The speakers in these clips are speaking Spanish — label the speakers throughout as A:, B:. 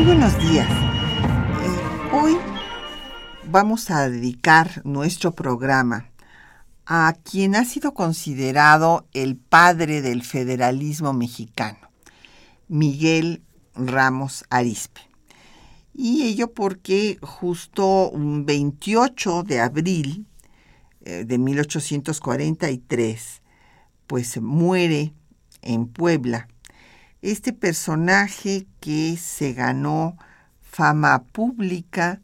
A: Muy buenos días. Eh, hoy vamos a dedicar nuestro programa a quien ha sido considerado el padre del federalismo mexicano, Miguel Ramos Arispe. Y ello porque justo un 28 de abril eh, de 1843, pues muere en Puebla este personaje que se ganó fama pública,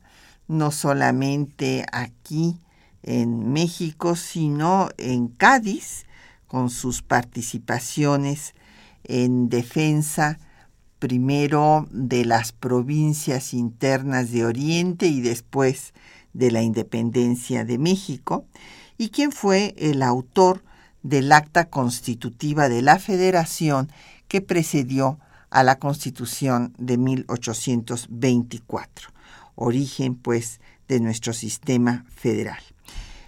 A: no solamente aquí en México, sino en Cádiz, con sus participaciones en defensa primero de las provincias internas de Oriente y después de la independencia de México, y quien fue el autor del acta constitutiva de la Federación que precedió a la Constitución de 1824, origen pues de nuestro sistema federal.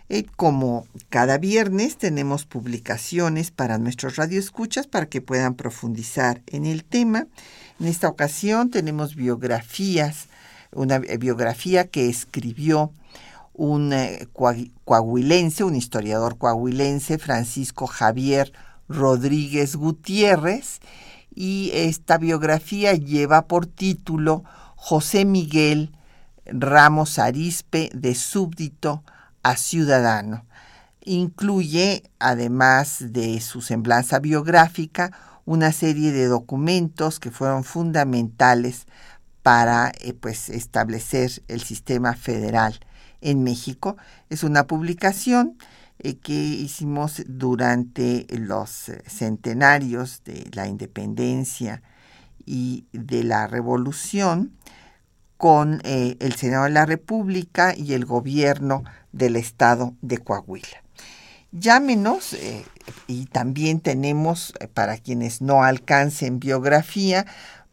A: Y como cada viernes tenemos publicaciones para nuestros radioescuchas para que puedan profundizar en el tema. En esta ocasión tenemos biografías, una biografía que escribió un eh, coahuilense, un historiador coahuilense, Francisco Javier Rodríguez Gutiérrez, y esta biografía lleva por título José Miguel Ramos Arispe de súbdito a ciudadano. Incluye, además de su semblanza biográfica, una serie de documentos que fueron fundamentales para eh, pues, establecer el sistema federal en México. Es una publicación que hicimos durante los eh, centenarios de la independencia y de la revolución con el Senado de la República y el gobierno del estado de Coahuila. Llámenos eh, y también tenemos, eh, para quienes no alcancen biografía,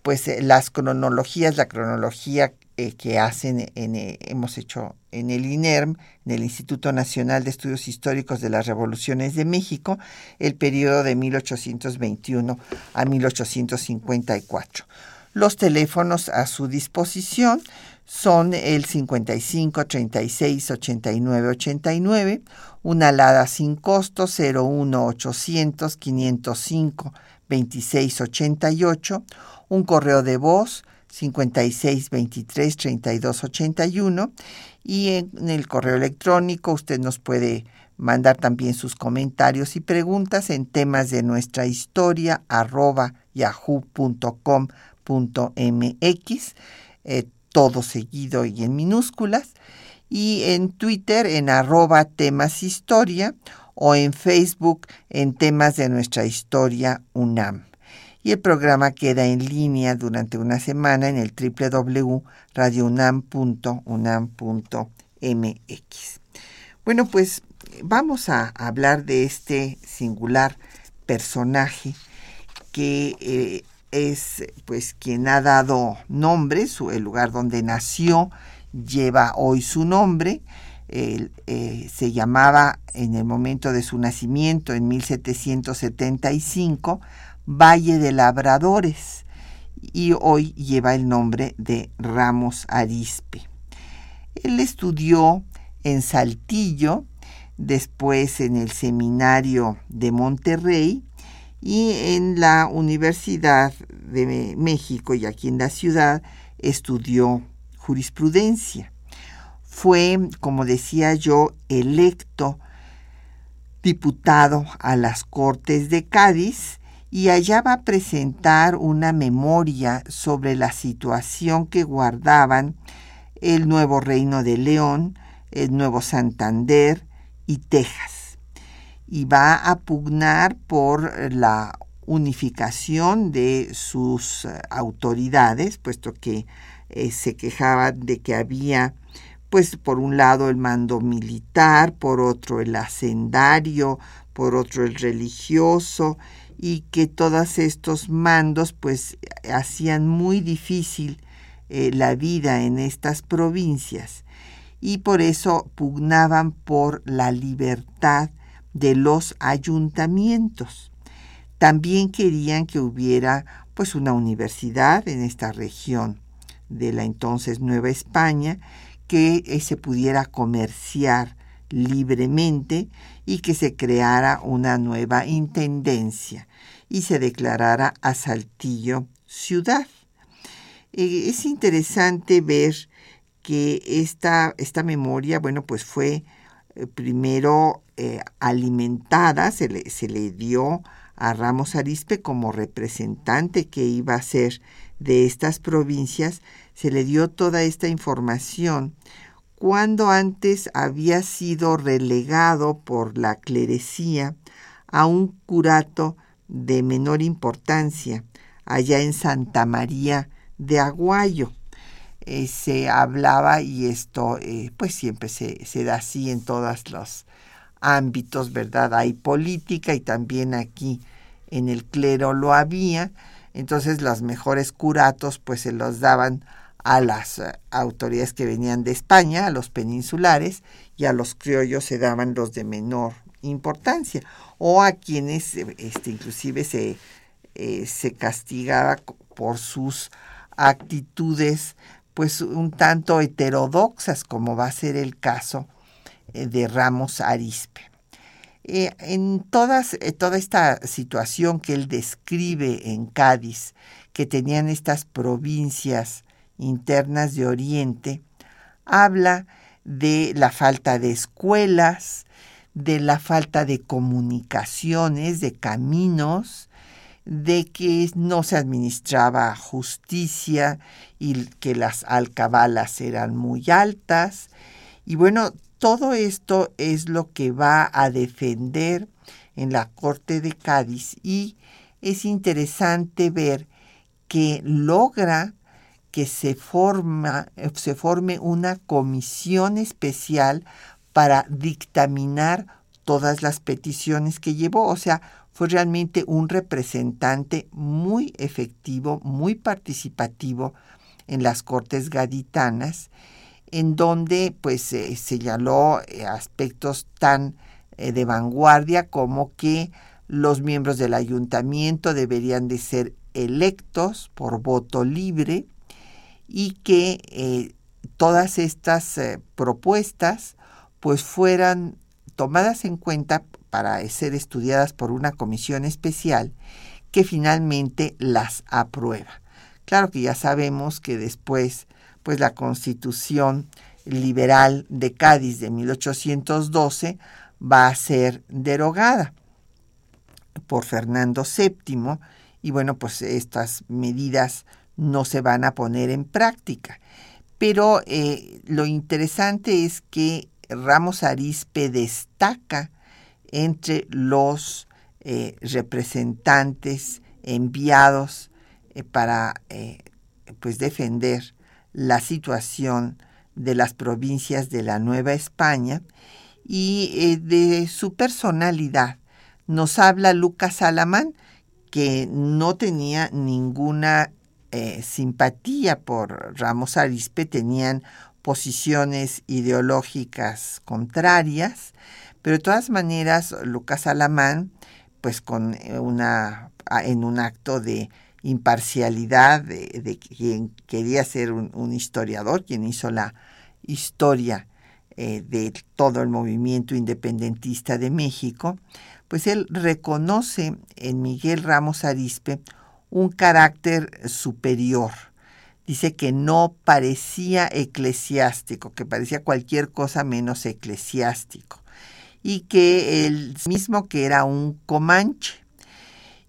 A: pues eh, las cronologías, la cronología que hacen, en, hemos hecho en el INERM, en el Instituto Nacional de Estudios Históricos de las Revoluciones de México, el periodo de 1821 a 1854. Los teléfonos a su disposición son el 55 36 89 89, una alada sin costo 01 800 505 26 88, un correo de voz 56 23 32 81 y en el correo electrónico usted nos puede mandar también sus comentarios y preguntas en temas de nuestra historia arroba yahoo.com.mx todo seguido y en minúsculas, y en Twitter en arroba temas historia o en Facebook en temas de nuestra historia UNAM. Y el programa queda en línea durante una semana en el www.radiounam.unam.mx. Bueno, pues vamos a hablar de este singular personaje que eh, es pues quien ha dado nombre, su, el lugar donde nació lleva hoy su nombre. Eh, se llamaba en el momento de su nacimiento, en 1775, Valle de Labradores y hoy lleva el nombre de Ramos Arispe. Él estudió en Saltillo, después en el Seminario de Monterrey y en la Universidad de México y aquí en la ciudad estudió jurisprudencia. Fue, como decía yo, electo diputado a las Cortes de Cádiz y allá va a presentar una memoria sobre la situación que guardaban el nuevo Reino de León, el Nuevo Santander y Texas. Y va a pugnar por la unificación de sus eh, autoridades, puesto que eh, se quejaban de que había, pues por un lado el mando militar, por otro el hacendario, por otro el religioso, y que todos estos mandos pues hacían muy difícil eh, la vida en estas provincias y por eso pugnaban por la libertad de los ayuntamientos. También querían que hubiera pues una universidad en esta región de la entonces Nueva España, que eh, se pudiera comerciar libremente y que se creara una nueva intendencia y se declarara a Saltillo ciudad. Eh, es interesante ver que esta, esta memoria, bueno, pues fue eh, primero alimentada, se le, se le dio a Ramos Arispe como representante que iba a ser de estas provincias, se le dio toda esta información cuando antes había sido relegado por la clerecía a un curato de menor importancia allá en Santa María de Aguayo. Eh, se hablaba y esto eh, pues siempre se, se da así en todos los ámbitos, ¿verdad? Hay política y también aquí en el clero lo había, entonces los mejores curatos pues se los daban a las eh, autoridades que venían de España, a los peninsulares, y a los criollos se daban los de menor importancia, o a quienes eh, este, inclusive se, eh, se castigaba por sus actitudes pues un tanto heterodoxas, como va a ser el caso de Ramos Arispe. en todas, toda esta situación que él describe en Cádiz, que tenían estas provincias internas de Oriente, habla de la falta de escuelas, de la falta de comunicaciones, de caminos, de que no se administraba justicia y que las alcabalas eran muy altas. Y bueno, todo esto es lo que va a defender en la Corte de Cádiz y es interesante ver que logra que se, forma, se forme una comisión especial para dictaminar todas las peticiones que llevó. O sea, fue realmente un representante muy efectivo, muy participativo en las Cortes Gaditanas, en donde pues se señaló eh, aspectos tan eh, de vanguardia como que los miembros del ayuntamiento deberían de ser electos por voto libre, y que eh, todas estas eh, propuestas pues fueran tomadas en cuenta para ser estudiadas por una comisión especial que finalmente las aprueba. Claro que ya sabemos que después pues la Constitución liberal de Cádiz de 1812 va a ser derogada por Fernando VII y bueno, pues estas medidas no se van a poner en práctica. Pero eh, lo interesante es que Ramos Arispe destaca entre los eh, representantes enviados eh, para pues defender la situación de las provincias de la Nueva España y de su personalidad. Nos habla Lucas Alamán, que no tenía ninguna eh, simpatía por Ramos Arispe, tenían posiciones ideológicas contrarias, pero de todas maneras Lucas Alamán, pues con eh, una, en un acto de imparcialidad de, quien quería ser un, historiador, quien hizo la historia eh, de todo el movimiento independentista de México, pues él reconoce en Miguel Ramos Arispe un carácter superior. Dice que no parecía eclesiástico, que parecía cualquier cosa menos eclesiástico, y que él mismo que era un comanche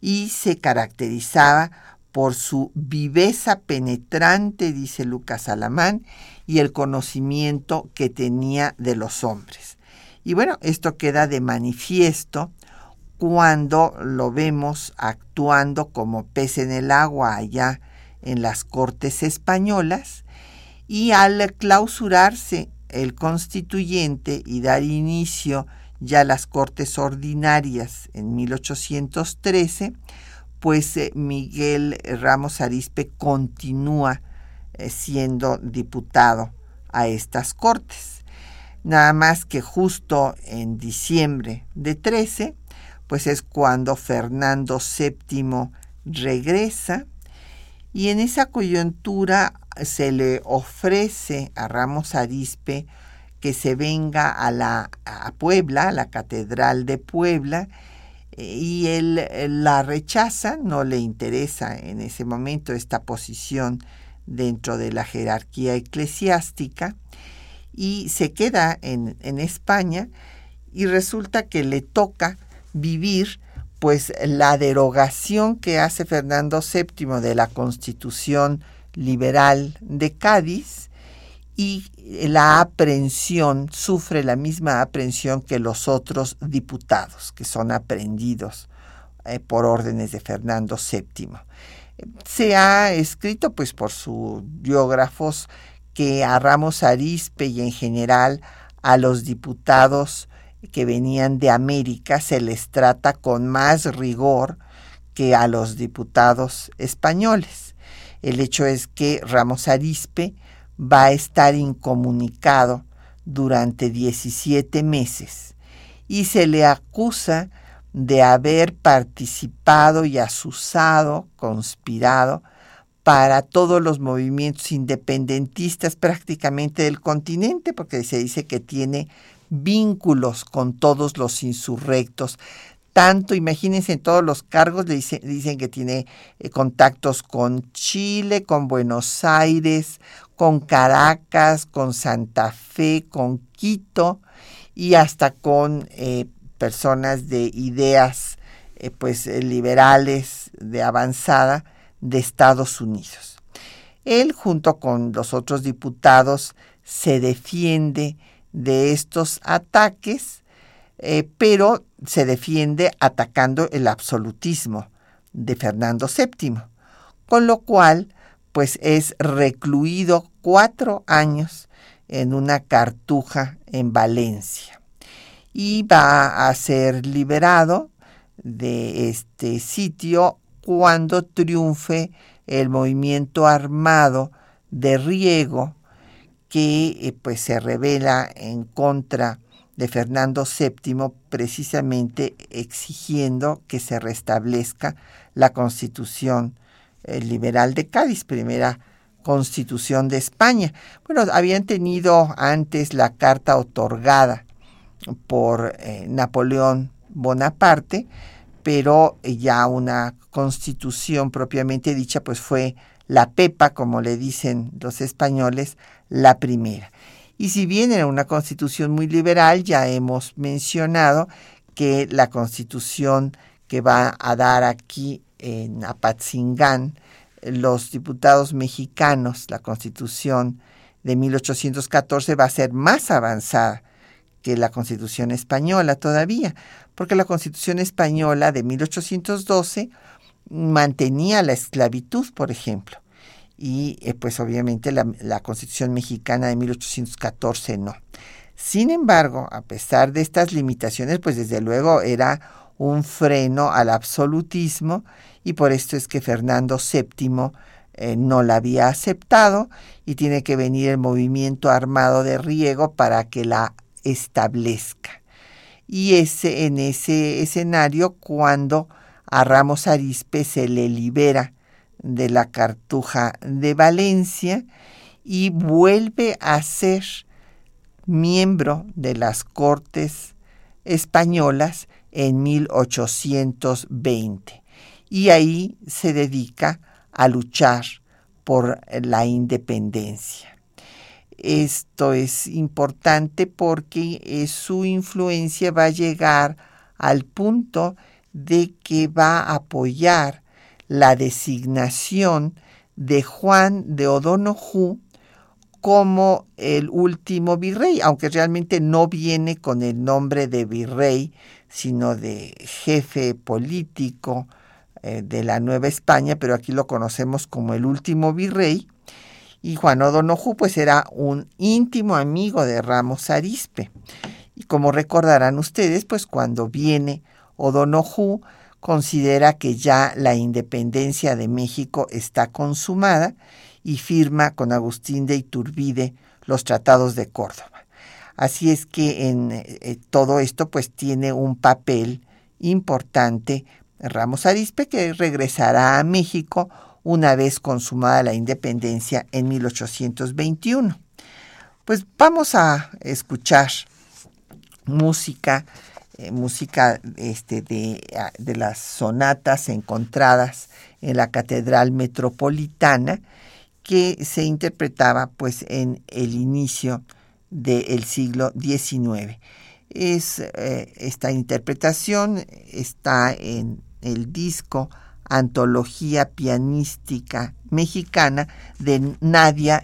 A: y se caracterizaba por su viveza penetrante, dice Lucas Alamán, y el conocimiento que tenía de los hombres. Y bueno, esto queda de manifiesto cuando lo vemos actuando como pez en el agua allá en las Cortes españolas y al clausurarse el constituyente y dar inicio ya a las Cortes ordinarias en 1813, pues eh, Miguel Ramos Arispe continúa eh, siendo diputado a estas Cortes. Nada más que justo en diciembre de 13, pues es cuando Fernando VII regresa y en esa coyuntura se le ofrece a Ramos Arispe que se venga a, la, a Puebla, a la Catedral de Puebla, y él la rechaza, no le interesa en ese momento esta posición dentro de la jerarquía eclesiástica, y se queda en, en España y resulta que le toca vivir pues la derogación que hace Fernando VII de la Constitución liberal de Cádiz y la aprehensión, sufre la misma aprehensión que los otros diputados que son aprendidos eh, por órdenes de Fernando VII. Se ha escrito pues por sus biógrafos que a Ramos Arispe y en general a los diputados que venían de América se les trata con más rigor que a los diputados españoles. El hecho es que Ramos Arispe va a estar incomunicado durante 17 meses y se le acusa de haber participado y asusado, conspirado para todos los movimientos independentistas prácticamente del continente, porque se dice que tiene vínculos con todos los insurrectos. Tanto, imagínense, en todos los cargos dicen, dicen que tiene eh, contactos con Chile, con Buenos Aires, con Caracas, con Santa Fe, con Quito y hasta con eh, personas de ideas eh, pues liberales de avanzada de Estados Unidos. Él, junto con los otros diputados, se defiende de estos ataques, eh, pero se defiende atacando el absolutismo de Fernando VII, con lo cual, pues es recluido cuatro años en una cartuja en Valencia y va a ser liberado de este sitio cuando triunfe el movimiento armado de Riego que eh, pues se revela en contra de Fernando VII precisamente exigiendo que se restablezca la constitución eh, liberal de Cádiz, primera constitución de España. Bueno, habían tenido antes la carta otorgada por eh, Napoleón Bonaparte, pero ya una constitución propiamente dicha, pues fue la PEPA, como le dicen los españoles, la primera. Y si bien era una constitución muy liberal, ya hemos mencionado que la constitución que va a dar aquí en Apatzingán los diputados mexicanos, la constitución de 1814 va a ser más avanzada que la constitución española todavía, porque la Constitución española de 1812 mantenía la esclavitud, por ejemplo, y eh, pues obviamente la, Constitución mexicana de 1814 no. Sin embargo, a pesar de estas limitaciones, pues desde luego era un freno al absolutismo y por esto es que Fernando VII eh, no la había aceptado y tiene que venir el movimiento armado de Riego para que la establezca y ese, en ese escenario cuando a Ramos Arispe se le libera de la cartuja de Valencia y vuelve a ser miembro de las Cortes españolas en 1820 y ahí se dedica a luchar por la independencia. Esto es importante porque eh, su influencia va a llegar al punto de que va a apoyar la designación de Juan de O'Donoghue como el último virrey, aunque realmente no viene con el nombre de virrey, sino de jefe político eh, de la Nueva España, pero aquí lo conocemos como el último virrey. Y Juan O'Donoghue pues era un íntimo amigo de Ramos Arispe. Y como recordarán ustedes, pues cuando viene O'Donoghue considera que ya la independencia de México está consumada y firma con Agustín de Iturbide los tratados de Córdoba. Así es que en eh, todo esto pues tiene un papel importante Ramos Arispe que regresará a México una vez consumada la independencia en 1821. Pues vamos a escuchar música, eh, música este, de, de las sonatas encontradas en la Catedral Metropolitana, que se interpretaba pues en el inicio del siglo XIX. Es, eh, esta interpretación está en el disco Antología Pianística Mexicana de Nadia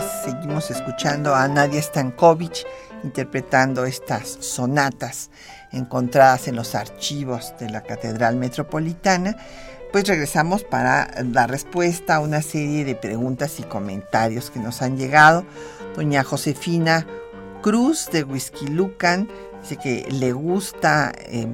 A: Stankovic. escuchando a Nadia Stankovic interpretando estas sonatas encontradas en los archivos de la Catedral Metropolitana, pues regresamos para dar respuesta a una serie de preguntas y comentarios que nos han llegado. Doña Josefina Cruz de Whisky Lucan dice que le gusta eh,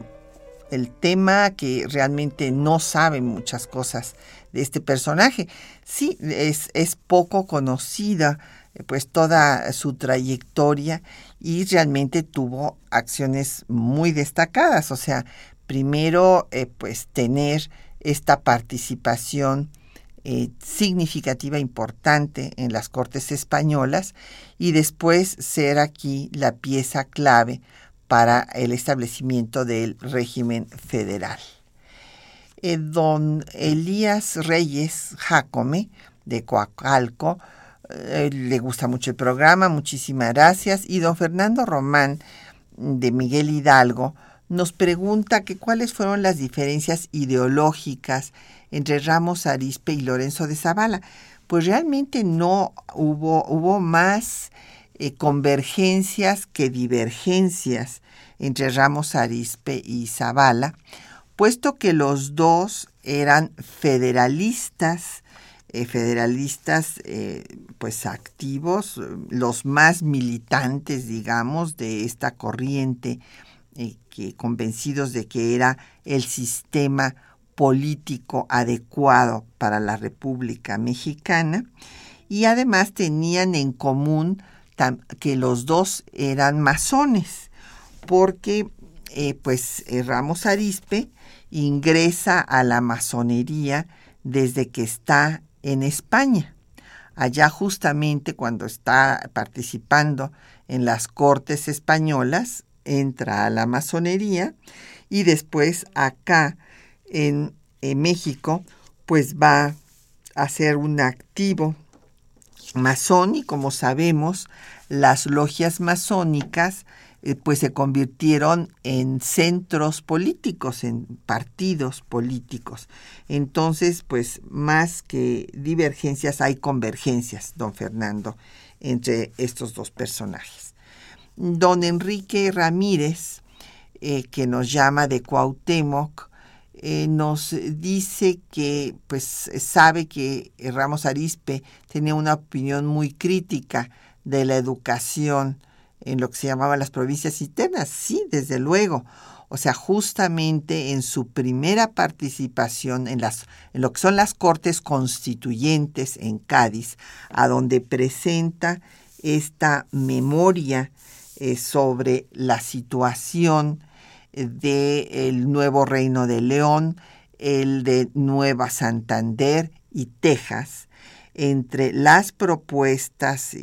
A: el tema, que realmente no sabe muchas cosas de este personaje. Sí, es, es poco conocida pues toda su trayectoria y realmente tuvo acciones muy destacadas. O sea, primero eh, pues tener esta participación eh, significativa, importante en las Cortes Españolas y después ser aquí la pieza clave para el establecimiento del régimen federal. Eh, don Elías Reyes Jacome de Coacalco eh, le gusta mucho el programa, muchísimas gracias. Y don Fernando Román de Miguel Hidalgo nos pregunta que cuáles fueron las diferencias ideológicas entre Ramos Arispe y Lorenzo de Zavala. Pues realmente no hubo, hubo más eh, convergencias que divergencias entre Ramos Arispe y Zavala, puesto que los dos eran federalistas eh, federalistas eh, pues activos, los más militantes, digamos, de esta corriente, que convencidos de que era el sistema político adecuado para la República Mexicana y además tenían en común que los dos eran masones, porque eh, pues eh, Ramos Arispe ingresa a la masonería desde que está en España. Allá justamente cuando está participando en las cortes españolas, entra a la masonería y después acá en, en México, pues va a ser un activo masón y como sabemos, las logias masónicas eh, pues se convirtieron en centros políticos, en partidos políticos. Entonces, pues más que divergencias hay convergencias, don Fernando, entre estos dos personajes. Don Enrique Ramírez, eh, que nos llama de Cuauhtémoc, eh, nos dice que pues sabe que Ramos Arispe tenía una opinión muy crítica de la educación en lo que se llamaban las provincias internas. Sí, desde luego. O sea, justamente en su primera participación en, las, en lo que son las Cortes Constituyentes en Cádiz, a donde presenta esta memoria eh, sobre la situación del nuevo Reino de León, el de Nueva Santander y Texas, entre las propuestas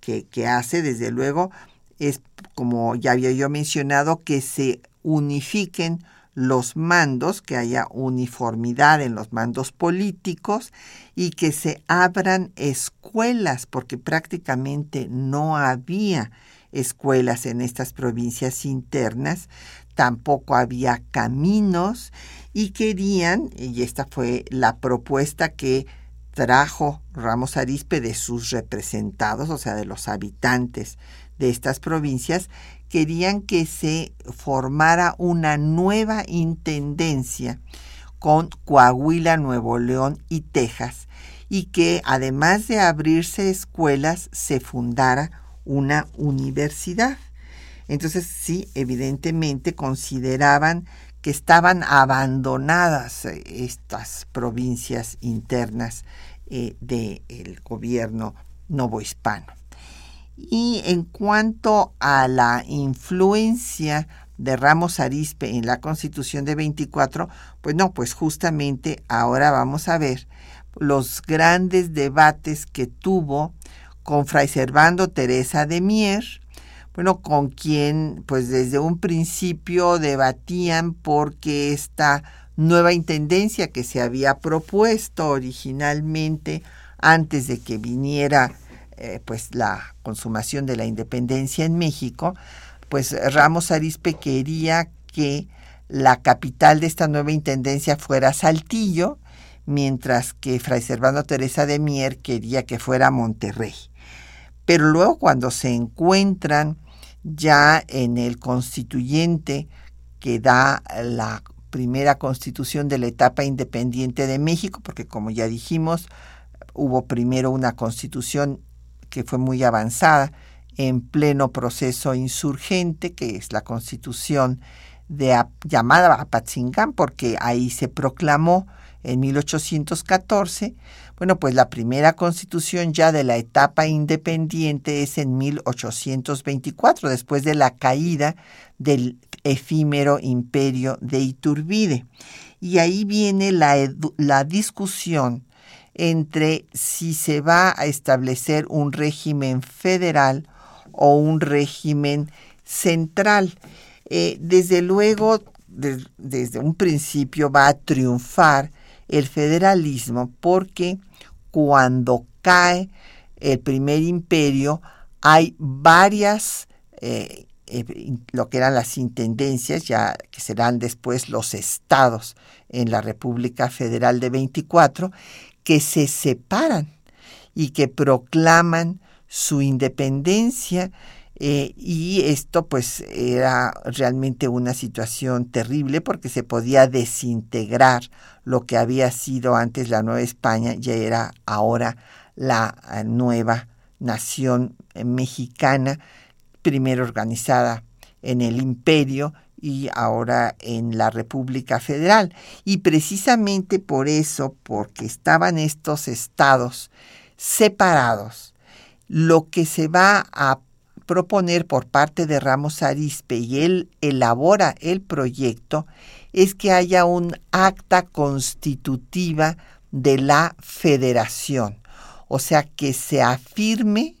A: que, que hace, desde luego, es, como ya había yo mencionado, que se unifiquen los mandos, que haya uniformidad en los mandos políticos y que se abran escuelas, porque prácticamente no había escuelas en estas provincias internas, tampoco había caminos y querían, y esta fue la propuesta que trajo Ramos Arispe de sus representados, o sea, de los habitantes de estas provincias, querían que se formara una nueva intendencia con Coahuila, Nuevo León y Texas, y que además de abrirse escuelas, se fundara una universidad. Entonces, sí, evidentemente consideraban que estaban abandonadas eh, estas provincias internas eh, del gobierno novohispano. Y en cuanto a la influencia de Ramos Arispe en la Constitución de 24, pues no, pues justamente ahora vamos a ver los grandes debates que tuvo con Fray Servando Teresa de Mier, bueno, con quien pues desde un principio debatían porque esta nueva intendencia que se había propuesto originalmente antes de que viniera eh, pues la consumación de la independencia en México, pues Ramos Arispe quería que la capital de esta nueva intendencia fuera Saltillo, mientras que Fray Servando Teresa de Mier quería que fuera Monterrey. Pero luego cuando se encuentran ya en el constituyente que da la primera constitución de la etapa independiente de México, porque como ya dijimos, hubo primero una constitución que fue muy avanzada en pleno proceso insurgente, que es la constitución de llamada Apatzingán, porque ahí se proclamó en 1814. Bueno, pues la primera constitución ya de la etapa independiente es en 1824, después de la caída del efímero imperio de Iturbide. Y ahí viene la, la discusión entre si se va a establecer un régimen federal o un régimen central. Eh, desde luego, desde un principio va a triunfar el federalismo porque cuando cae el primer imperio hay varias, eh, eh, lo que eran las intendencias, ya que serán después los estados en la República Federal de 24, que se separan y que proclaman su independencia eh, y esto pues era realmente una situación terrible porque se podía desintegrar lo que había sido antes la Nueva España, ya era ahora la eh, nueva nación eh, mexicana, primero organizada en el imperio y ahora en la República Federal. Y precisamente por eso, porque estaban estos estados separados, lo que se va a proponer por parte de Ramos Arispe y él elabora el proyecto es que haya un acta constitutiva de la federación, o sea, que se afirme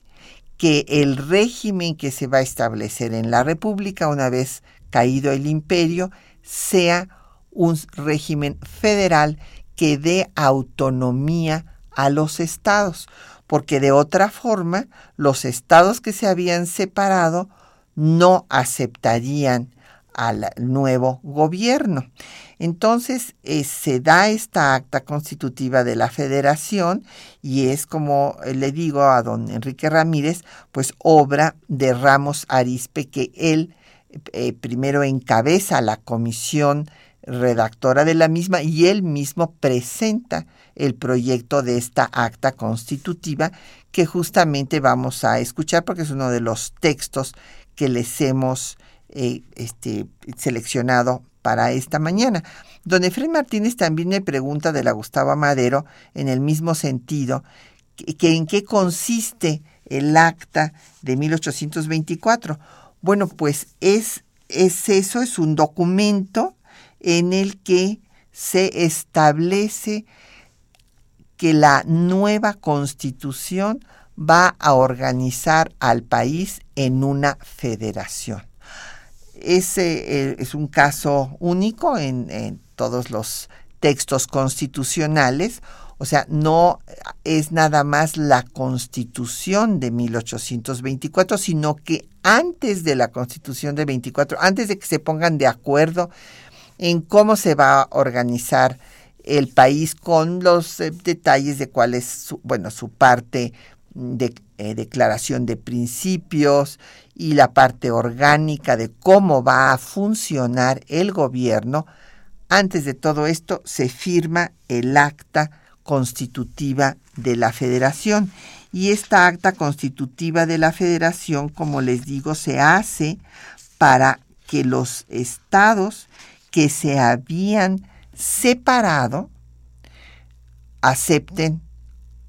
A: que el régimen que se va a establecer en la República una vez caído el imperio sea un régimen federal que dé autonomía a los estados, porque de otra forma los estados que se habían separado no aceptarían al nuevo gobierno. Entonces eh, se da esta acta constitutiva de la federación y es como le digo a don Enrique Ramírez, pues obra de Ramos Arispe que él eh, primero encabeza la comisión redactora de la misma y él mismo presenta el proyecto de esta acta constitutiva que justamente vamos a escuchar porque es uno de los textos que les hemos eh, este, seleccionado para esta mañana. Don Efraín Martínez también me pregunta de la Gustavo Madero en el mismo sentido, que, en qué consiste el acta de 1824. Bueno, pues es, es eso, es un documento en el que se establece que la nueva constitución va a organizar al país en una federación. Ese eh, es un caso único en, todos los textos constitucionales, o sea, no es nada más la constitución de 1824, sino que antes de la constitución de 24, antes de que se pongan de acuerdo en cómo se va a organizar el país con los eh, detalles de cuál es su, bueno, su parte de eh, declaración de principios y la parte orgánica de cómo va a funcionar el gobierno, antes de todo esto se firma el acta constitutiva de la federación. Y esta acta constitutiva de la federación, como les digo, se hace para que los estados que se habían separado acepten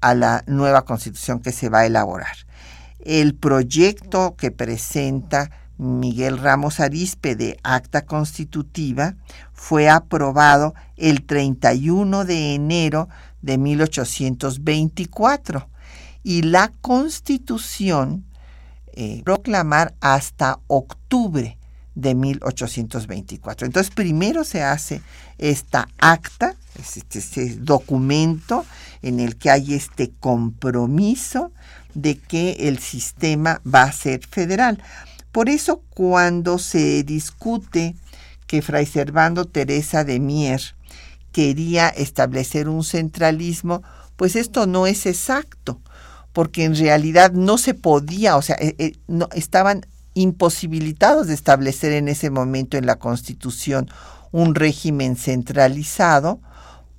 A: a la nueva constitución que se va a elaborar. El proyecto que presenta Miguel Ramos Arispe de acta constitutiva fue aprobado el 31 de enero de 1824 y la constitución eh, proclamar hasta octubre de 1824. Entonces primero se hace esta acta, este, este, documento en el que hay este compromiso de que el sistema va a ser federal. Por eso cuando se discute que Fray Servando Teresa de Mier quería establecer un centralismo, pues esto no es exacto, porque en realidad no se podía, o sea, eh, eh, no, estaban imposibilitados de establecer en ese momento en la Constitución un régimen centralizado,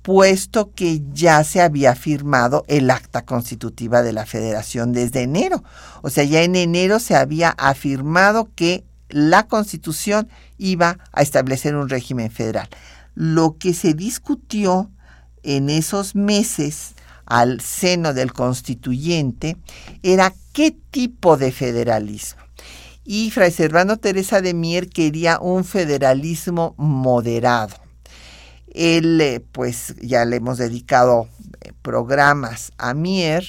A: puesto que ya se había firmado el acta constitutiva de la federación desde enero. O sea, ya en enero se había afirmado que la constitución iba a establecer un régimen federal. Lo que se discutió en esos meses al seno del constituyente era qué tipo de federalismo y Fray Servando Teresa de Mier quería un federalismo moderado. Él, eh, pues ya le hemos dedicado eh, programas a Mier,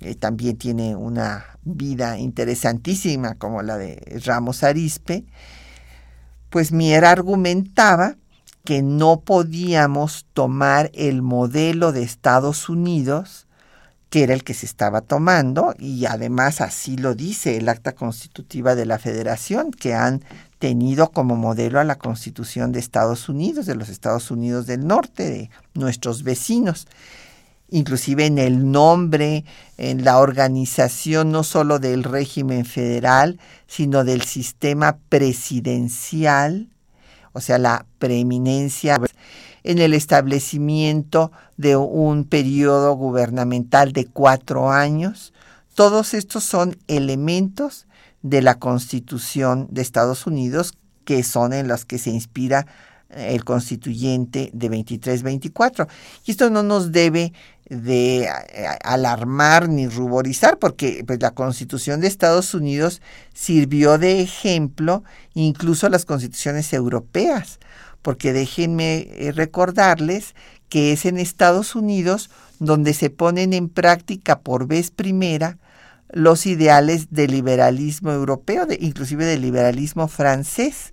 A: eh, también tiene una vida interesantísima como la de Ramos Arispe, pues Mier argumentaba que no podíamos tomar el modelo de Estados Unidos que era el que se estaba tomando y además así lo dice el acta constitutiva de la federación, que han tenido como modelo a la constitución de Estados Unidos, de los Estados Unidos del Norte, de nuestros vecinos. Inclusive en el nombre, en la organización no solo del régimen federal, sino del sistema presidencial, o sea, la preeminencia en el establecimiento de un periodo gubernamental de cuatro años. Todos estos son elementos de la Constitución de Estados Unidos que son en los que se inspira eh, el constituyente de 23-24. Y esto no nos debe de alarmar ni ruborizar, porque pues, la Constitución de Estados Unidos sirvió de ejemplo incluso a las constituciones europeas, porque déjenme eh, recordarles que es en Estados Unidos donde se ponen en práctica por vez primera los ideales del liberalismo europeo, de, inclusive del liberalismo francés,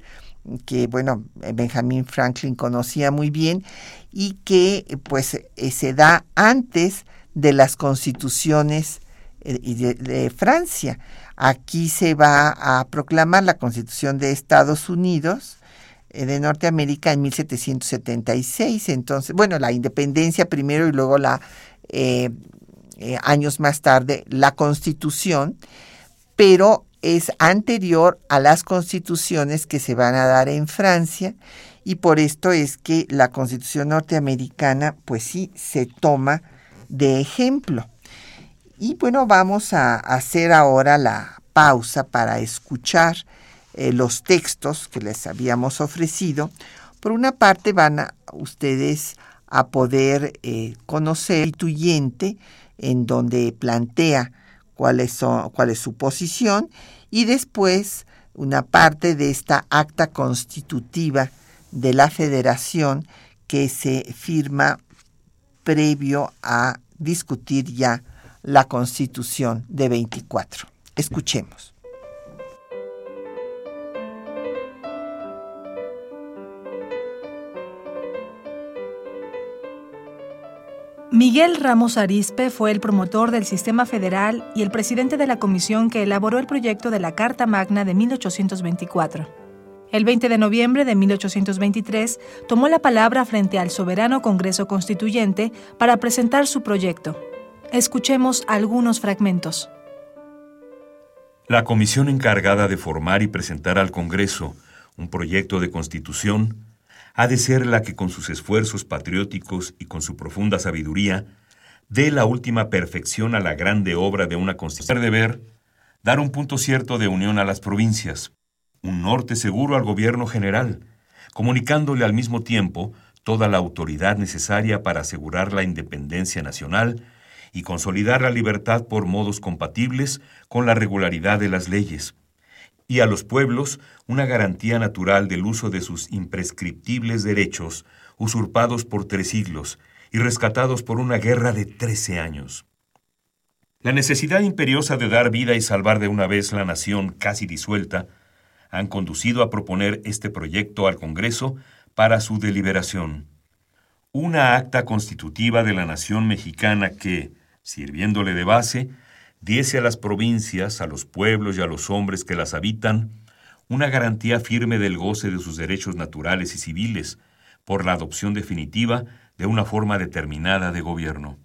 A: que bueno, Benjamin Franklin conocía muy bien y que pues eh, se da antes de las constituciones eh, de, Francia. Aquí se va a proclamar la Constitución de Estados Unidos de Norteamérica en 1776. Entonces, bueno, la independencia primero y luego la años más tarde la Constitución, pero es anterior a las constituciones que se van a dar en Francia y por esto es que la constitución norteamericana pues sí se toma de ejemplo. Y bueno, vamos a hacer ahora la pausa para escuchar eh, los textos que les habíamos ofrecido. Por una parte van a ustedes a poder eh, conocer el en donde plantea cuál es, cuál es su posición y después una parte de esta acta constitutiva de la federación que se firma previo a discutir ya la constitución de 24. Escuchemos.
B: Miguel Ramos Arispe fue el promotor del sistema federal y el presidente de la comisión que elaboró el proyecto de la Carta Magna de 1824. El 20 de noviembre de 1823 tomó la palabra frente al soberano Congreso Constituyente para presentar su proyecto. Escuchemos algunos fragmentos.
C: La comisión encargada de formar y presentar al Congreso un proyecto de constitución ha de ser la que con sus esfuerzos patrióticos y con su profunda sabiduría dé la última perfección a la grande obra de una constitución. de ver, dar un punto cierto de unión a las provincias, un norte seguro al gobierno general, comunicándole al mismo tiempo toda la autoridad necesaria para asegurar la independencia nacional y consolidar la libertad por modos compatibles con la regularidad de las leyes y a los pueblos una garantía natural del uso de sus imprescriptibles derechos, usurpados por tres siglos y rescatados por una guerra de trece años. La necesidad imperiosa de dar vida y salvar de una vez la nación casi disuelta han conducido a proponer este proyecto al Congreso para su deliberación. Una acta constitutiva de la nación mexicana que, sirviéndole de base, diese a las provincias, a los pueblos y a los hombres que las habitan, una garantía firme del goce de sus derechos naturales y civiles, por la adopción definitiva de una forma determinada de gobierno.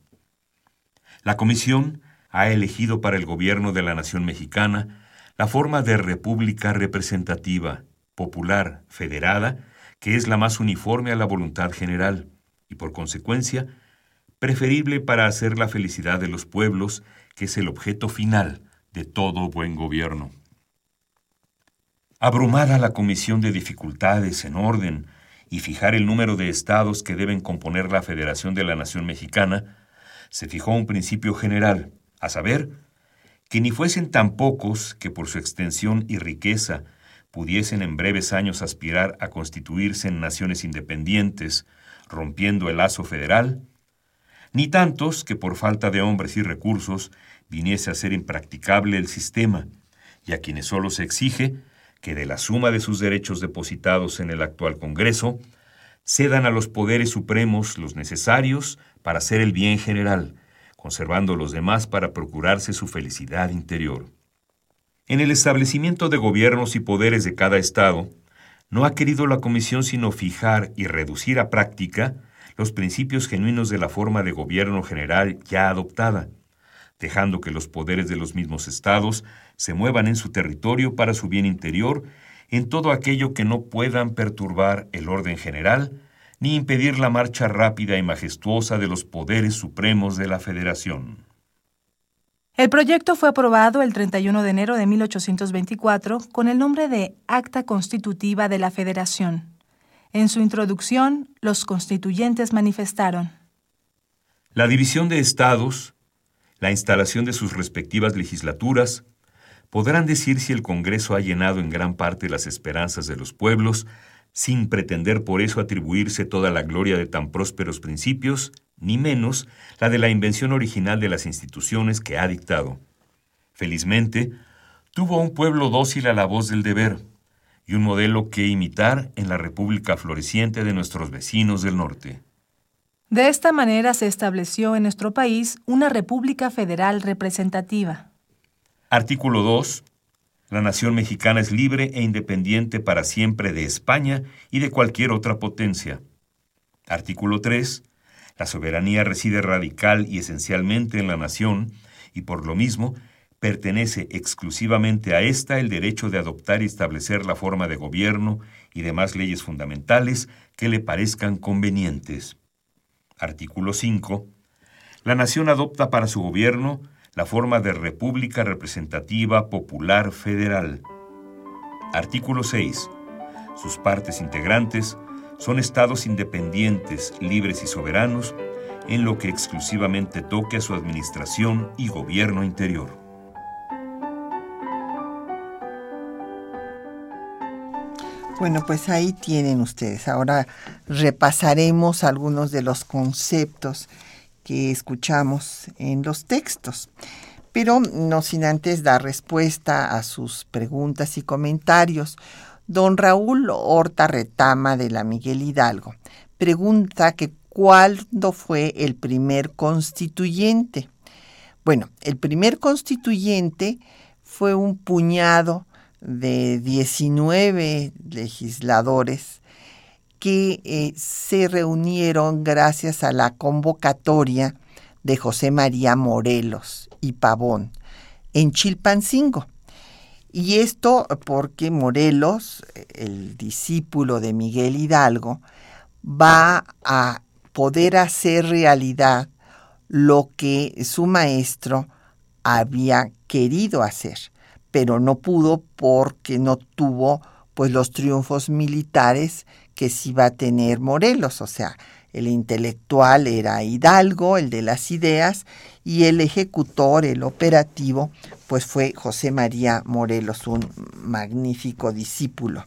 C: La Comisión ha elegido para el gobierno de la nación mexicana la forma de república representativa, popular, federada, que es la más uniforme a la voluntad general y, por consecuencia, preferible para hacer la felicidad de los pueblos que es el objeto final de todo buen gobierno. Abrumada la comisión de dificultades en orden y fijar el número de estados que deben componer la Federación de la Nación Mexicana, se fijó un principio general, a saber, que ni fuesen tan pocos que por su extensión y riqueza pudiesen en breves años aspirar a constituirse en naciones independientes, rompiendo el lazo federal, ni tantos que por falta de hombres y recursos viniese a ser impracticable el sistema, y a quienes solo se exige que de la suma de sus derechos depositados en el actual Congreso, cedan a los poderes supremos los necesarios para hacer el bien general, conservando los demás para procurarse su felicidad interior. En el establecimiento de gobiernos y poderes de cada Estado, no ha querido la Comisión sino fijar y reducir a práctica los principios genuinos de la forma de gobierno general ya adoptada, dejando que los poderes de los mismos estados se muevan en su territorio para su bien interior en todo aquello que no puedan perturbar el orden general ni impedir la marcha rápida y majestuosa de los poderes supremos de la Federación.
B: El proyecto fue aprobado el 31 de enero de 1824 con el nombre de Acta Constitutiva de la Federación. En su introducción, los constituyentes manifestaron.
C: La división de estados, la instalación de sus respectivas legislaturas, podrán decir si el Congreso ha llenado en gran parte las esperanzas de los pueblos, sin pretender por eso atribuirse toda la gloria de tan prósperos principios, ni menos la de la invención original de las instituciones que ha dictado. Felizmente, tuvo un pueblo dócil a la voz del deber, y un modelo que imitar en la República floreciente de nuestros vecinos del norte.
B: De esta manera se estableció en nuestro país una República Federal representativa.
C: Artículo 2. La nación mexicana es libre e independiente para siempre de España y de cualquier otra potencia. Artículo 3. La soberanía reside radical y esencialmente en la nación, y por lo mismo pertenece exclusivamente a ésta el derecho de adoptar y establecer la forma de gobierno y demás leyes fundamentales que le parezcan convenientes. Artículo 5. La nación adopta para su gobierno la forma de República Representativa Popular Federal. Artículo 6. Sus partes integrantes son estados independientes, libres y soberanos en lo que exclusivamente toque a su administración y gobierno interior.
A: Bueno, pues ahí tienen ustedes. Ahora repasaremos algunos de los conceptos que escuchamos en los textos, pero no sin antes dar respuesta a sus preguntas y comentarios. Don Raúl Horta Retama de la Miguel Hidalgo pregunta que cuándo fue el primer constituyente. Bueno, el primer constituyente fue un puñado de 19 legisladores que eh, se reunieron gracias a la convocatoria de José María Morelos y Pavón en Chilpancingo. Y esto porque Morelos, el discípulo de Miguel Hidalgo, va a poder hacer realidad lo que su maestro había querido hacer pero no pudo porque no tuvo pues los triunfos militares que sí va a tener Morelos, o sea, el intelectual era Hidalgo, el de las ideas, y el ejecutor, el operativo, pues fue José María Morelos, un magnífico discípulo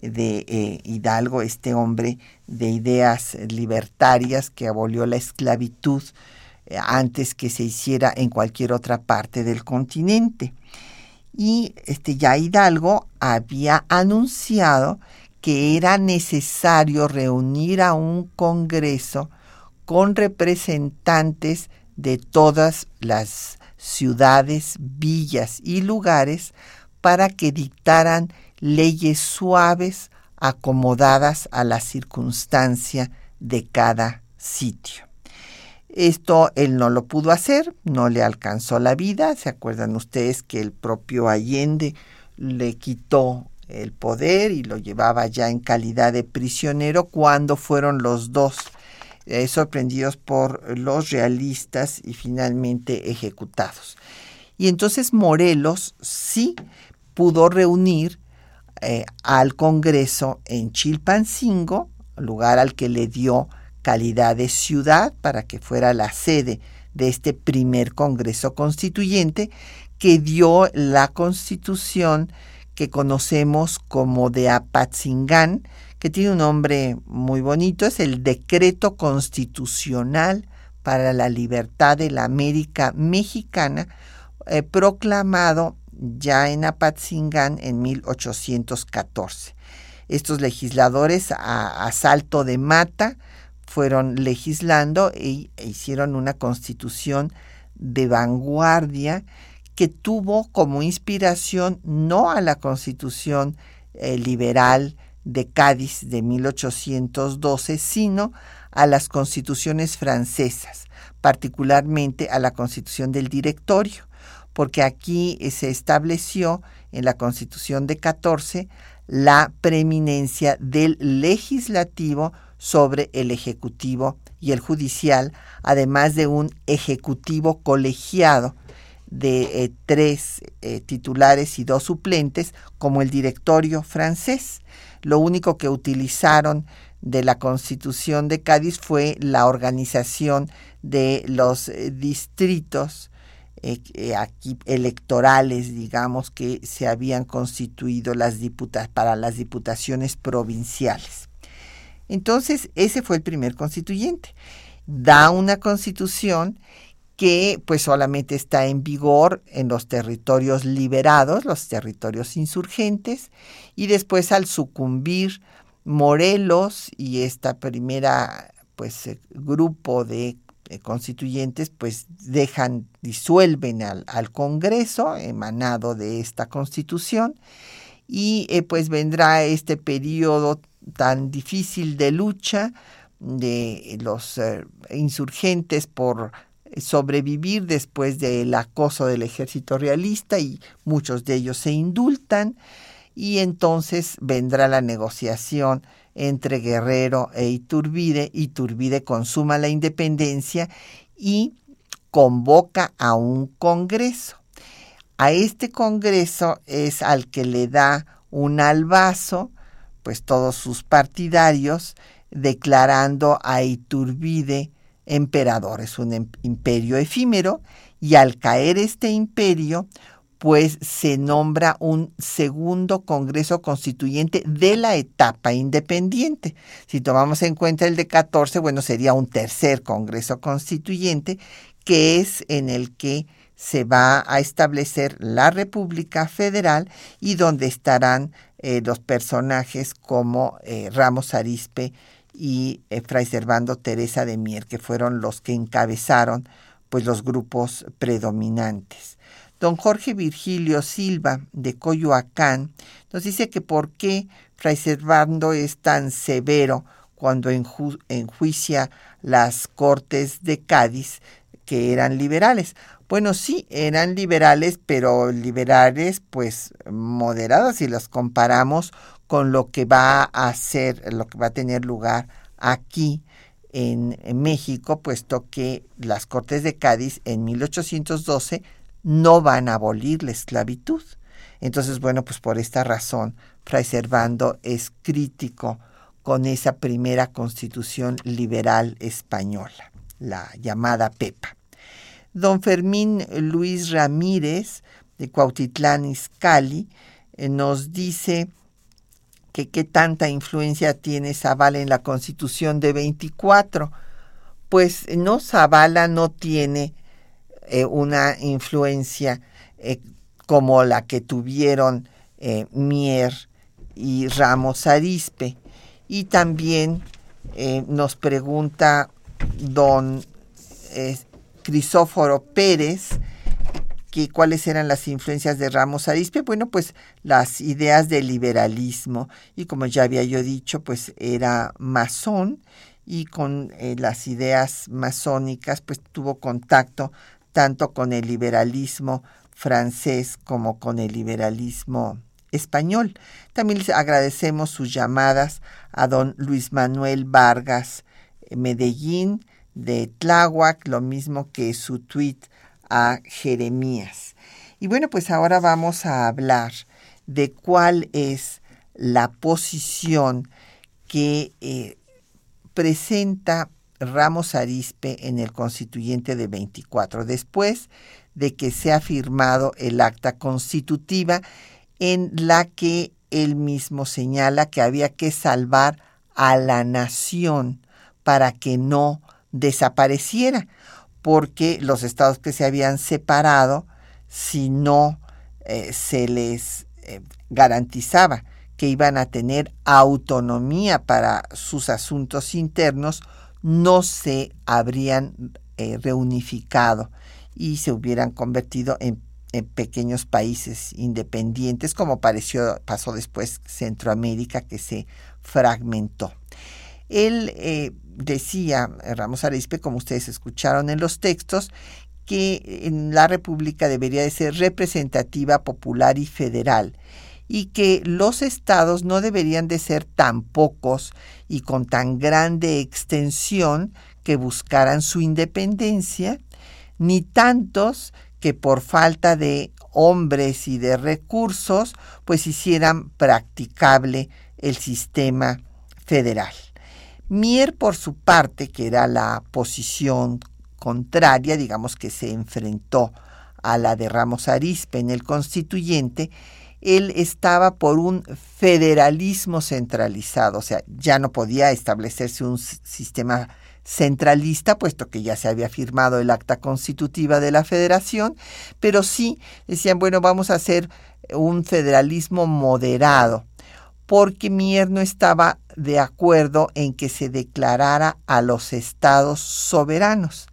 A: de eh, Hidalgo, este hombre de ideas libertarias que abolió la esclavitud eh, antes que se hiciera en cualquier otra parte del continente y este, ya Hidalgo había anunciado que era necesario reunir a un Congreso con representantes de todas las ciudades, villas y lugares para que dictaran leyes suaves acomodadas a la circunstancia de cada sitio. Esto él no lo pudo hacer, no le alcanzó la vida. ¿Se acuerdan ustedes que el propio Allende le quitó el poder y lo llevaba ya en calidad de prisionero cuando fueron los dos eh, sorprendidos por los realistas y finalmente ejecutados. Y entonces Morelos sí pudo reunir eh, al Congreso en Chilpancingo, lugar al que le dio calidad de ciudad para que fuera la sede de este primer Congreso Constituyente que dio la constitución que conocemos como de Apatzingán, que tiene un nombre muy bonito, es el Decreto Constitucional para la Libertad de la América Mexicana, eh, proclamado ya en Apatzingán en 1814. Estos legisladores a, a salto de mata fueron legislando e, hicieron una constitución de vanguardia que tuvo como inspiración no a la constitución eh, liberal de Cádiz de 1812, sino a las constituciones francesas, particularmente a la constitución del directorio, porque aquí se estableció en la constitución de 14 la preeminencia del legislativo sobre el Ejecutivo y el Judicial, además de un Ejecutivo colegiado de eh, tres eh, titulares y dos suplentes, como el directorio francés. Lo único que utilizaron de la Constitución de Cádiz fue la organización de los eh, distritos electorales, digamos, que se habían constituido las para las diputaciones provinciales. Entonces, ese fue el primer constituyente. Da una constitución que pues solamente está en vigor en los territorios liberados, los territorios insurgentes, y después al sucumbir Morelos y esta primera pues grupo de eh, constituyentes pues dejan, disuelven al, al, Congreso emanado de esta constitución y eh, pues vendrá este periodo tan difícil de lucha de los eh, insurgentes por sobrevivir después del acoso del ejército realista y muchos de ellos se indultan y entonces vendrá la negociación entre Guerrero e Iturbide. Iturbide consuma la independencia y convoca a un congreso. A este congreso es al que le da un albazo, pues todos sus partidarios, declarando a Iturbide emperador. Es un em-, imperio efímero y al caer este imperio, pues se nombra un segundo Congreso Constituyente de la etapa independiente. Si tomamos en cuenta el de 14, bueno, sería un tercer Congreso Constituyente, que es en el que se va a establecer la República Federal y donde estarán eh, los personajes como eh, Ramos Arispe y eh, Fray Servando Teresa de Mier, que fueron los que encabezaron pues los grupos predominantes. Don Jorge Virgilio Silva de Coyoacán nos dice que por qué Fray Servando es tan severo cuando enjuicia las cortes de Cádiz que eran liberales. Bueno, sí, eran liberales, pero liberales pues moderadas si las comparamos con lo que va a hacer, lo que va a tener lugar aquí en, en México, puesto que las Cortes de Cádiz en 1812 no van a abolir la esclavitud. Entonces, bueno, pues por esta razón, Fray Servando es crítico con esa primera constitución liberal española, la llamada PEPA. Don Fermín Luis Ramírez, de Cuautitlán Izcalli, eh, nos dice que qué tanta influencia tiene Zavala en la constitución de 24. Pues no, Zavala no tiene eh, una influencia eh, como la que tuvieron Mier y Ramos Arispe. Y también nos pregunta don Crisóforo Pérez cuáles eran las influencias de Ramos Arispe. Bueno, pues las ideas del liberalismo y como ya había yo dicho, pues era masón y con las ideas masónicas pues tuvo contacto tanto con el liberalismo francés como con el liberalismo español. También les agradecemos sus llamadas a don Luis Manuel Vargas eh, Medellín de Tláhuac, lo mismo que su tweet a Jeremías. Y bueno, pues ahora vamos a hablar de cuál es la posición que eh, presenta Ramos Arispe en el constituyente de 24, después de que se ha firmado el acta constitutiva en la que él mismo señala que había que salvar a la nación para que no desapareciera, porque los estados que se habían separado, si no eh, se les eh, garantizaba que iban a tener autonomía para sus asuntos internos, no se habrían eh, reunificado y se hubieran convertido en, pequeños países independientes, como pareció, pasó después Centroamérica, que se fragmentó. Él eh, decía, Ramos Arispe, como ustedes escucharon en los textos, que en la República debería de ser representativa, popular y federal y que los estados no deberían de ser tan pocos y con tan grande extensión que buscaran su independencia, ni tantos que por falta de hombres y de recursos, pues hicieran practicable el sistema federal. Mier, por su parte, que era la posición contraria, digamos que se enfrentó a la de Ramos Arispe en el constituyente, él estaba por un federalismo centralizado, o sea, ya no podía establecerse un sistema centralista, puesto que ya se había firmado el acta constitutiva de la federación, pero sí decían, bueno, vamos a hacer un federalismo moderado, porque Mier no estaba de acuerdo en que se declarara a los estados soberanos.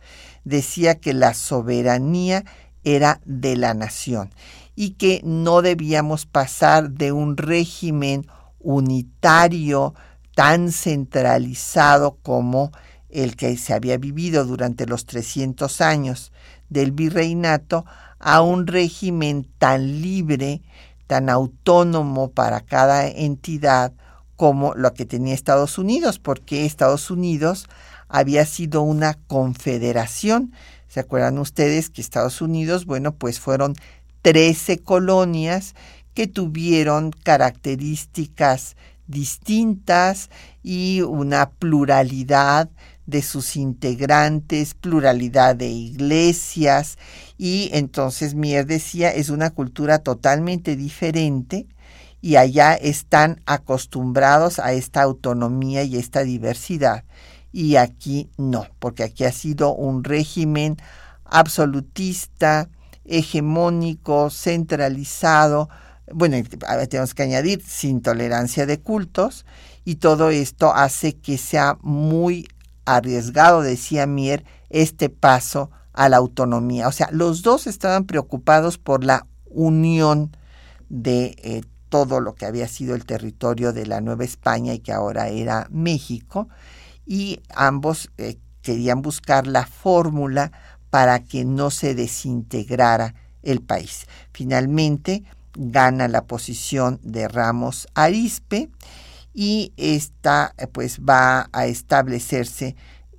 A: Decía que la soberanía era de la nación y que no debíamos pasar de un régimen unitario tan centralizado como el que se había vivido durante los 300 años del virreinato a un régimen tan libre, tan autónomo para cada entidad como lo que tenía Estados Unidos, porque Estados Unidos había sido una confederación. ¿Se acuerdan ustedes que Estados Unidos, bueno, pues fueron 13 colonias que tuvieron características distintas y una pluralidad de sus integrantes, pluralidad de iglesias, y entonces Mier decía, es una cultura totalmente diferente y allá están acostumbrados a esta autonomía y esta diversidad. Y aquí no, porque aquí ha sido un régimen absolutista, hegemónico, centralizado, bueno, tenemos que añadir sin tolerancia de cultos, y todo esto hace que sea muy arriesgado, decía Mier, este paso a la autonomía. O sea, los dos estaban preocupados por la unión de eh, todo lo que había sido el territorio de la Nueva España y que ahora era México, y ambos eh, querían buscar la fórmula para que no se desintegrara el país. Finalmente gana la posición de Ramos Arispe y esta pues va a establecerse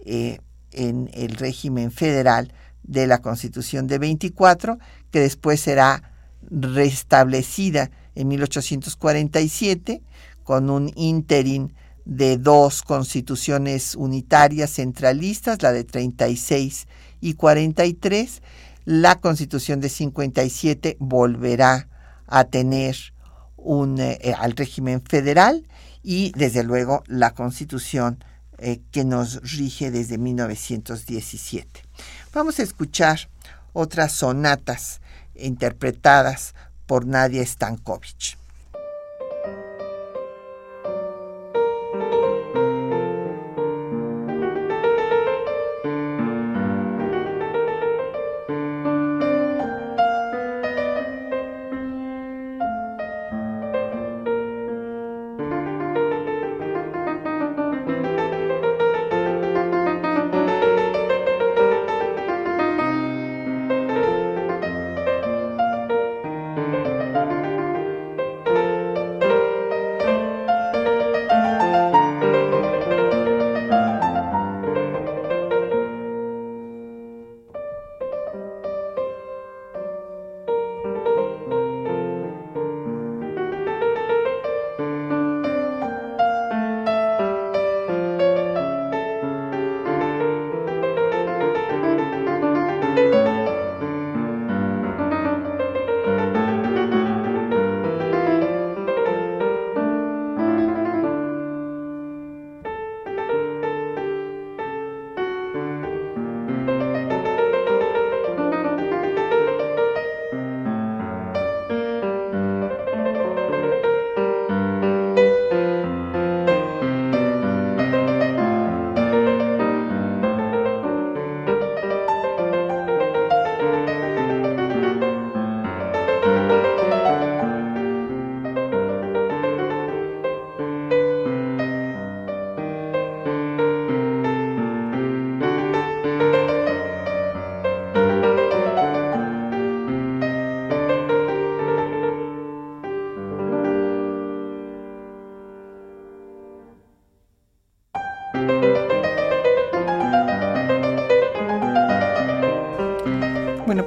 A: eh, en el régimen federal de la Constitución de 24, que después será restablecida en 1847 con un interim de dos constituciones unitarias centralistas, la de 36 y 43. La constitución de 57 volverá a tener un, eh, al régimen federal y desde luego la constitución eh, que nos rige desde 1917. Vamos a escuchar otras sonatas interpretadas por Nadia Stankovic.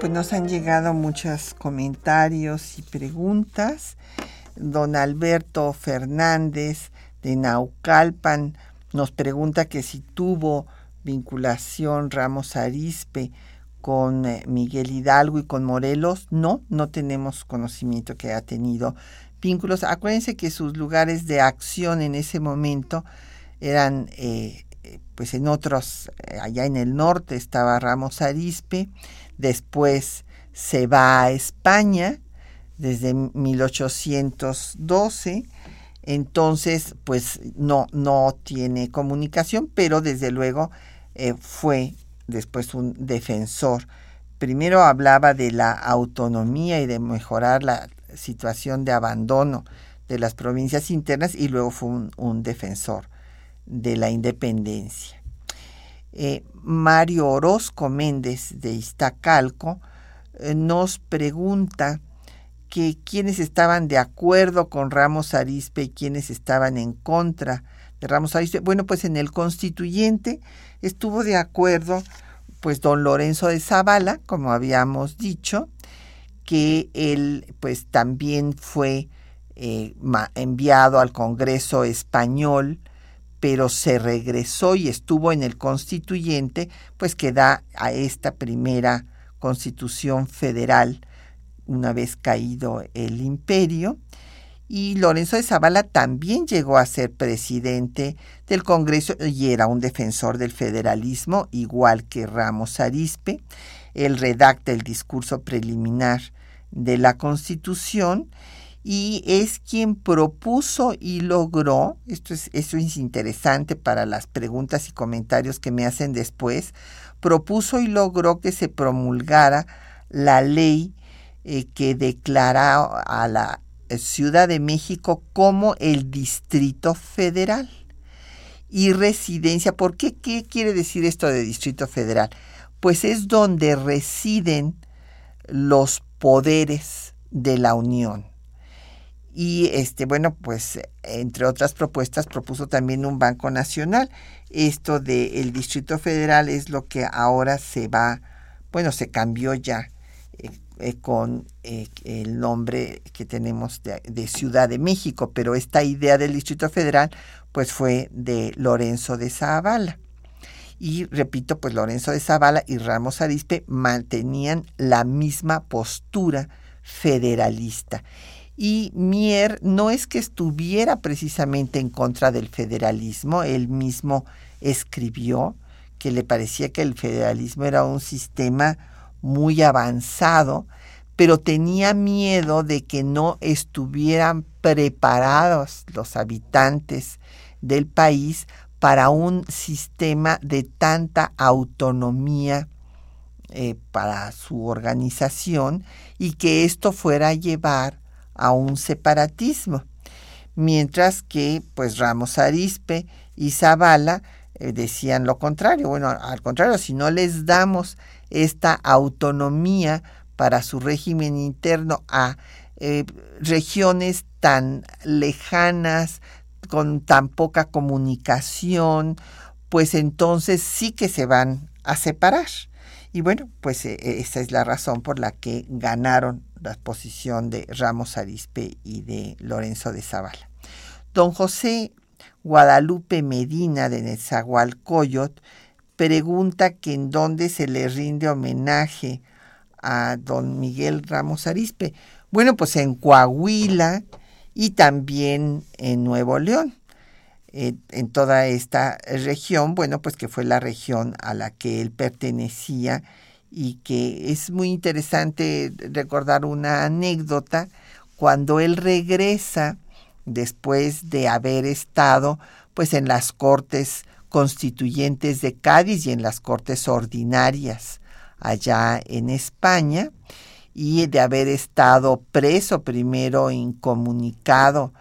A: Nos han llegado muchos comentarios y preguntas. Don Alberto Fernández de Naucalpan nos pregunta que si tuvo vinculación Ramos Arispe con eh, Miguel Hidalgo y con Morelos. No, no tenemos conocimiento que haya tenido vínculos. Acuérdense que sus lugares de acción en ese momento eran, eh, pues en otros, eh, allá en el norte estaba Ramos Arispe, después se va a España desde 1812, entonces pues no, no tiene comunicación, pero desde luego fue después un defensor. Primero hablaba de la autonomía y de mejorar la situación de abandono de las provincias internas y luego fue un, defensor de la independencia. Eh, Mario Orozco Méndez de Iztacalco eh, nos pregunta que quiénes estaban de acuerdo con Ramos Arispe y quiénes estaban en contra de Ramos Arispe. Bueno, pues en el constituyente estuvo de acuerdo pues don Lorenzo de Zavala, como habíamos dicho, que él pues también fue eh, enviado al Congreso español, pero se regresó y estuvo en el constituyente, pues que da a esta primera constitución federal una vez caído el imperio y Lorenzo de Zavala también llegó a ser presidente del Congreso y era un defensor del federalismo, igual que Ramos Arispe. Él redacta el discurso preliminar de la Constitución y es quien propuso y logró, esto es, es interesante para las preguntas y comentarios que me hacen después, propuso y logró que se promulgara la ley eh, que declara a la Ciudad de México como el Distrito Federal y residencia. ¿Por qué? ¿Qué quiere decir esto de Distrito Federal? Pues es donde residen los poderes de la Unión. Y este, bueno, pues entre otras propuestas propuso también un Banco Nacional. Esto del Distrito Federal es lo que ahora se va, bueno, se cambió ya eh, con eh, el nombre que tenemos de, Ciudad de México, pero esta idea del Distrito Federal pues fue de Lorenzo de Zavala. Y repito, pues Lorenzo de Zavala y Ramos Arispe mantenían la misma postura federalista. Y Mier no es que estuviera precisamente en contra del federalismo, él mismo escribió que le parecía que el federalismo era un sistema muy avanzado, pero tenía miedo de que no estuvieran preparados los habitantes del país para un sistema de tanta autonomía eh, para su organización y que esto fuera a llevar a un separatismo. Mientras que pues Ramos Arispe y Zavala eh, decían lo contrario. Bueno, al contrario, si no les damos esta autonomía para su régimen interno a eh, regiones tan lejanas, con tan poca comunicación, pues entonces sí que se van a separar. Y bueno, pues eh, esa es la razón por la que ganaron la posición de Ramos Arispe y de Lorenzo de Zavala. Don José Guadalupe Medina de Nezahualcóyotl pregunta que en dónde se le rinde homenaje a don Miguel Ramos Arispe. Bueno, pues en Coahuila y también en Nuevo León. Eh, en toda esta región, bueno, pues que fue la región a la que él pertenecía y que es muy interesante recordar una anécdota cuando él regresa después de haber estado pues en las cortes constituyentes de Cádiz y en las Cortes Ordinarias allá en España y de haber estado preso primero incomunicado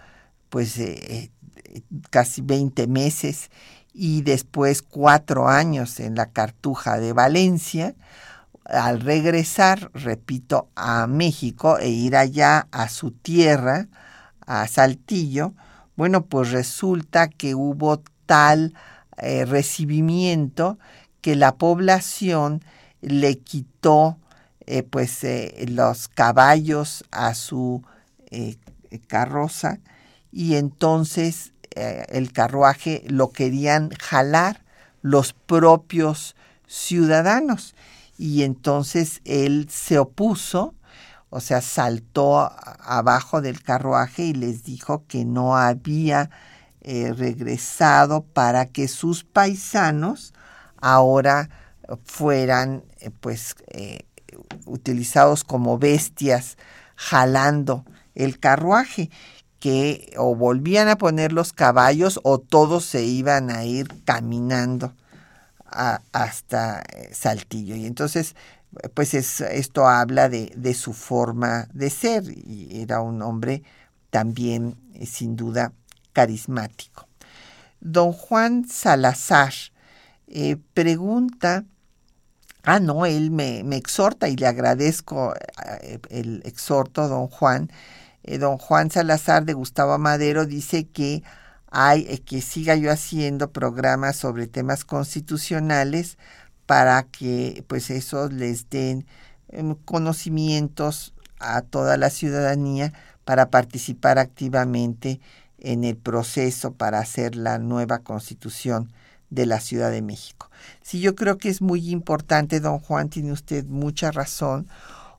A: pues eh, eh, casi 20 meses y después cuatro años en la Cartuja de Valencia, al regresar, repito, a México e ir allá a su tierra, a Saltillo, bueno, pues resulta que hubo tal eh, recibimiento que la población le quitó eh, pues eh, los caballos a su carroza y entonces el carruaje lo querían jalar los propios ciudadanos y entonces él se opuso, o sea, saltó abajo del carruaje y les dijo que no había eh, regresado para que sus paisanos ahora fueran eh, pues eh, utilizados como bestias jalando el carruaje que o volvían a poner los caballos o todos se iban a ir caminando hasta eh, Saltillo. Y entonces, pues esto habla de, de, su forma de ser. Y era un hombre también, eh, sin duda, carismático. Don Juan Salazar eh, pregunta, ah, no, él me, me, exhorta y le agradezco el exhorto, don Juan. don Juan Salazar de Gustavo Madero dice que hay eh, que siga yo haciendo programas sobre temas constitucionales para que pues eso les den em, conocimientos a toda la ciudadanía para participar activamente en el proceso para hacer la nueva constitución de la Ciudad de México. Sí, yo creo que es muy importante, don Juan, tiene usted mucha razón,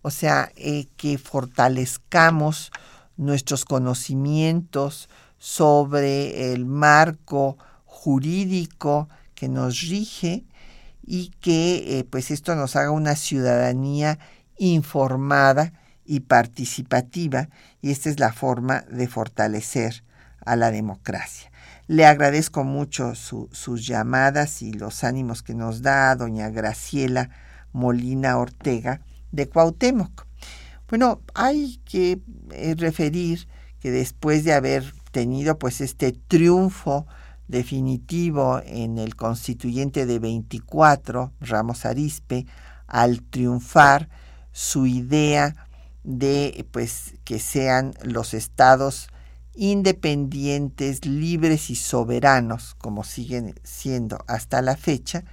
A: o sea, eh, que fortalezcamos nuestros conocimientos, sobre el marco jurídico que nos rige y que eh, pues esto nos haga una ciudadanía informada y participativa y esta es la forma de fortalecer a la democracia. Le agradezco mucho sus llamadas y los ánimos que nos da doña Graciela Molina Ortega de Cuauhtémoc. Bueno, hay que eh, referir que después de haber tenido pues este triunfo definitivo en el constituyente de 24, Ramos Arispe, al triunfar su idea de pues que sean los estados independientes, libres y soberanos, como siguen siendo hasta la fecha,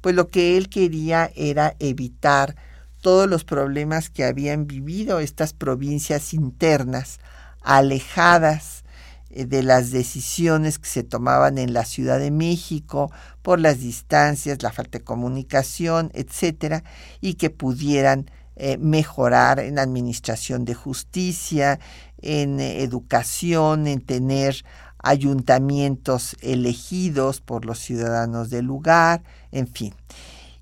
A: pues lo que él quería era evitar todos los problemas que habían vivido estas provincias internas, alejadas de las decisiones que se tomaban en la Ciudad de México por las distancias, la falta de comunicación, etcétera, y que pudieran eh, mejorar en administración de justicia, en eh, educación, en tener ayuntamientos elegidos por los ciudadanos del lugar, en fin.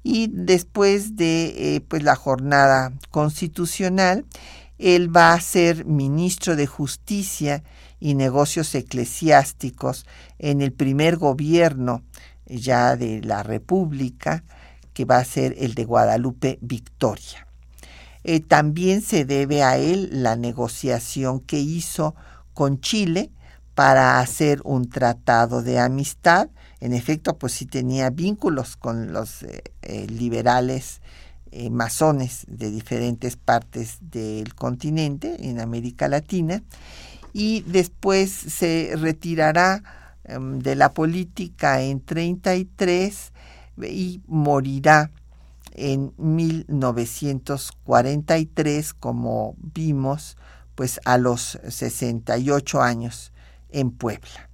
A: Y después de pues la jornada constitucional, él va a ser ministro de Justicia y negocios eclesiásticos en el primer gobierno ya de la República, que va a ser el de Guadalupe Victoria. Eh, también se debe a él la negociación que hizo con Chile para hacer un tratado de amistad. En efecto, pues sí tenía vínculos con los eh, eh, liberales masones de diferentes partes del continente, en América Latina, y después se retirará em, de la política en 33 y morirá en 1943, como vimos, pues a los 68 años en Puebla.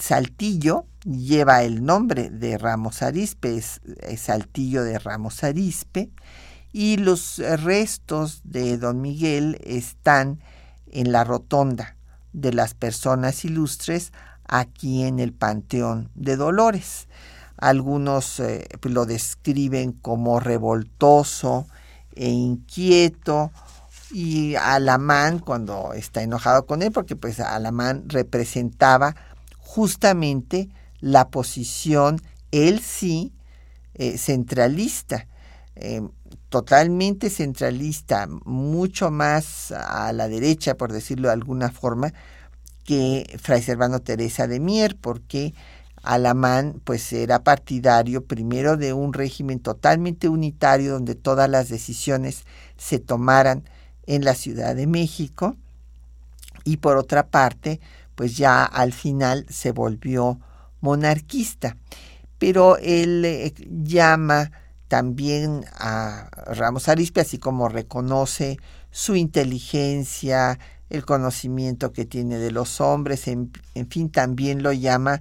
A: Saltillo lleva el nombre de Ramos Arispe, es Saltillo de Ramos Arispe, y los restos de don Miguel están en la rotonda de las personas ilustres aquí en el Panteón de Dolores. Algunos eh, lo describen como revoltoso e inquieto y Alamán cuando está enojado con él, porque pues Alamán representaba justamente la posición, él sí, eh, centralista. Eh, totalmente centralista, mucho más a la derecha, por decirlo de alguna forma, que Fray Servando Teresa de Mier, porque Alamán pues era partidario primero de un régimen totalmente unitario donde todas las decisiones se tomaran en la Ciudad de México y por otra parte pues ya al final se volvió monarquista. Pero él eh, llama también a Ramos Arispe, así como reconoce su inteligencia, el conocimiento que tiene de los hombres, en, fin, también lo llama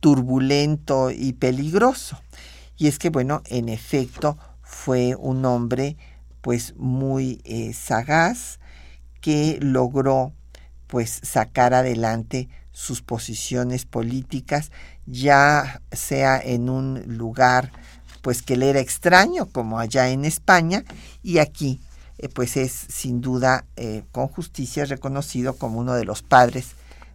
A: turbulento y peligroso. Y es que, bueno, en efecto, fue un hombre pues muy eh, sagaz que logró pues sacar adelante sus posiciones políticas, ya sea en un lugar pues que le era extraño, como allá en España, y aquí eh, pues es sin duda eh, con justicia reconocido como uno de los padres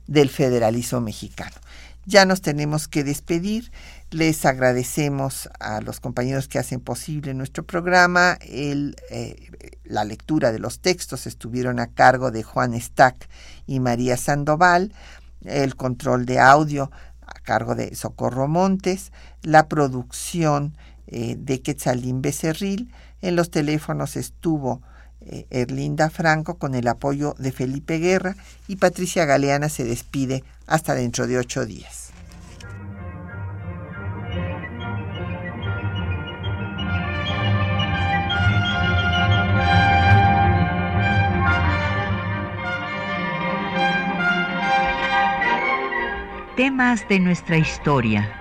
A: del federalismo mexicano. Ya nos tenemos que despedir. Les agradecemos a los compañeros que hacen posible nuestro programa. El, eh, la lectura de los textos estuvieron a cargo de Juan Stack y María Sandoval. El control de audio a cargo de Socorro Montes. La producción de Quetzalín Becerril. En los teléfonos estuvo eh, Erlinda Franco con el apoyo de Felipe Guerra y Patricia Galeana se despide hasta dentro de ocho días.
D: Temas de nuestra historia